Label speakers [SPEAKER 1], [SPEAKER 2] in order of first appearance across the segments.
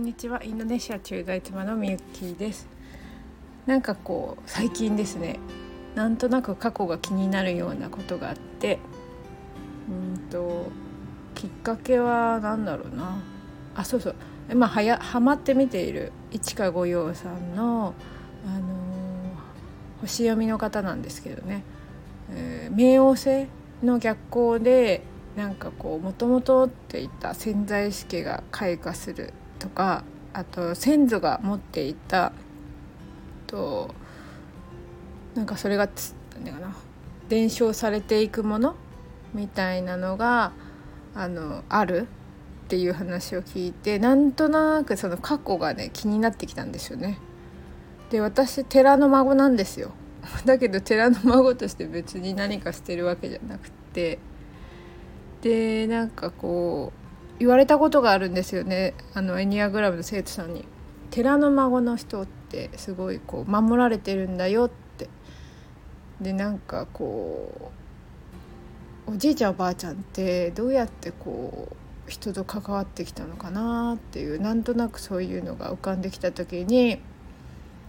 [SPEAKER 1] んにちは。インドネシア駐在妻のみゆきです。なんかこう最近ですね。なんとなく過去が気になるようなことがあって。うんときっかけは何だろうな。あそうそう。まあはやハマって見ている市川御用さんの、あのー、星読みの方なんですけどね、えー、冥王星の逆行でなんかこうもともとっていた潜在意識が開花するとかあと先祖が持っていたとなんかそれが何て言うかな伝承されていくものみたいなのがあのあるっていう話を聞いてなんとなくその過去がね気になってきたんですよね。で私寺の孫なんですよ。だけど寺の孫として別に何かしてるわけじゃなくてでなんかこう言われたことがあるんですよねあのエニアグラムの生徒さんに。寺の孫の人ってすごいこう守られてるんだよってでなんかこうおじいちゃんおばあちゃんってどうやってこう人と関わってきたのかなっていうなんとなくそういうのが浮かんできた時に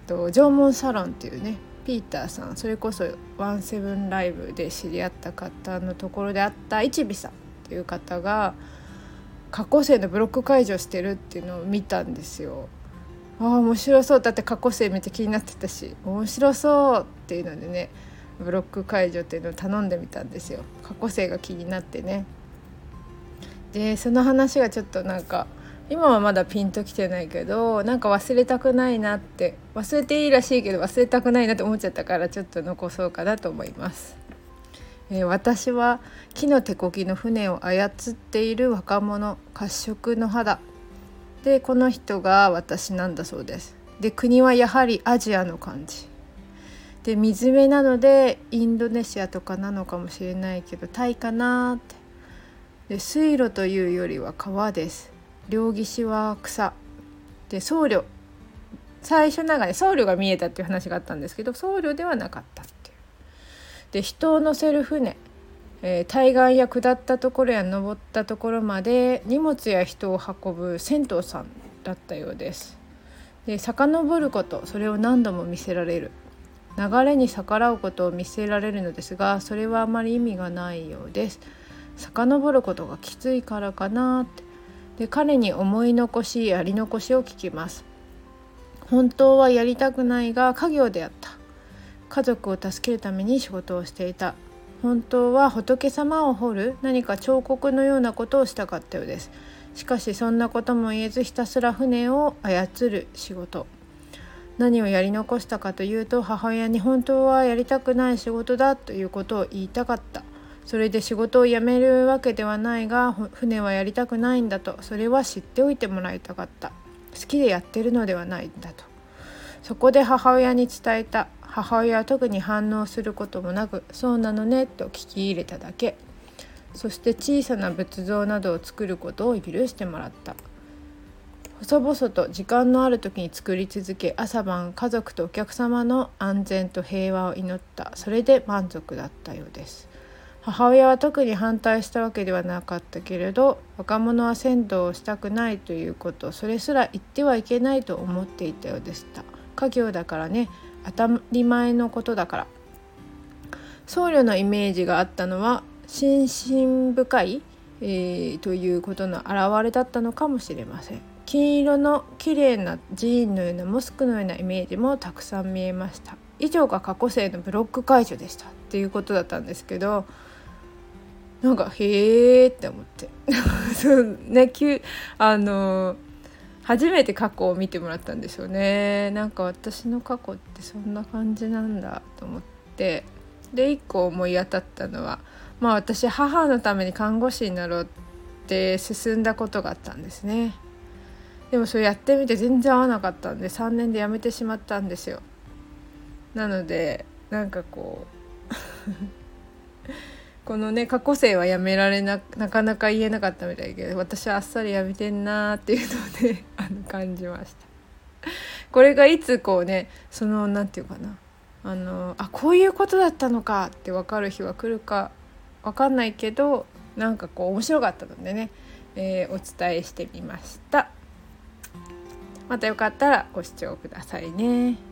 [SPEAKER 1] と縄文サロンっていうねピーターさんそれこそ「ワンセブンライブ」で知り合った方のところであった一尾さんっていう方が過去生のブロック解除してるっていうのを見たんですよ。ああ面白そうだって過去生めっちゃ気になってたし面白そうっていうのでねブロック解除っていうのを頼んでみたんですよ過去生が気になってねでその話がちょっとなんか今はまだピンときてないけどなんか忘れたくないなって忘れていいらしいけど忘れたくないなって思っちゃったからちょっと残そうかなと思います。えー、私は木の手こぎの船を操っている若者褐色の肌。でこの人が私なんだそうです。で国はやはりアジアの感じ。で水辺なのでインドネシアとかなのかもしれないけどタイかなって。で水路というよりは川です。両岸は草。で僧侶。最初なんかね僧侶が見えたっていう話があったんですけど僧侶ではなかった。で人を乗せる船、えー、対岸や下ったところや登ったところまで荷物や人を運ぶ銭湯さんだったようです。で遡ることそれを何度も見せられる。流れに逆らうことを見せられるのですがそれはあまり意味がないようです。遡ることがきついからかなって。で彼に思い残しやり残しを聞きます。本当はやりたくないが家業であった。家族を助けるために仕事をしていた。本当は仏様を彫る何か彫刻のようなことをしたかったようです。しかしそんなことも言えずひたすら船を操る仕事。何をやり残したかというと母親に本当はやりたくない仕事だということを言いたかった。それで仕事を辞めるわけではないが船はやりたくないんだと。それは知っておいてもらいたかった。好きでやってるのではないんだと。そこで母親に伝えた。母親は特に反応することもなく「そうなのね」と聞き入れただけ。そして小さな仏像などを作ることを許してもらった。細々と時間のある時に作り続け朝晩家族とお客様の安全と平和を祈った。それで満足だったようです。母親は特に反対したわけではなかったけれど若者は先導をしたくないということそれすら言ってはいけないと思っていたようでした。家業だからね。当たり前のことだから。僧侶のイメージがあったのは心身深い、えー、ということの表れだったのかもしれません。金色の綺麗な寺院のようなモスクのようなイメージもたくさん見えました。以上が過去生のブロック解除でした。っていうことだったんですけどなんかへえって思って。そうね急あの初めて過去を見てもらったんですよね。なんか私の過去ってそんな感じなんだと思って。で一個思い当たったのはまあ私母のために看護師になろうって進んだことがあったんですね。でもそれやってみて全然合わなかったんで3年で辞めてしまったんですよ。なのでなんかこうこのね過去生はやめられななかなか言えなかったみたいだけど私はあっさりやめてんなーっていうので あの感じました。これがいつこうねその何て言うかなあのあこういうことだったのかって分かる日は来るか分かんないけどなんかこう面白かったのでね、えー、お伝えしてみました。またよかったらご視聴くださいね。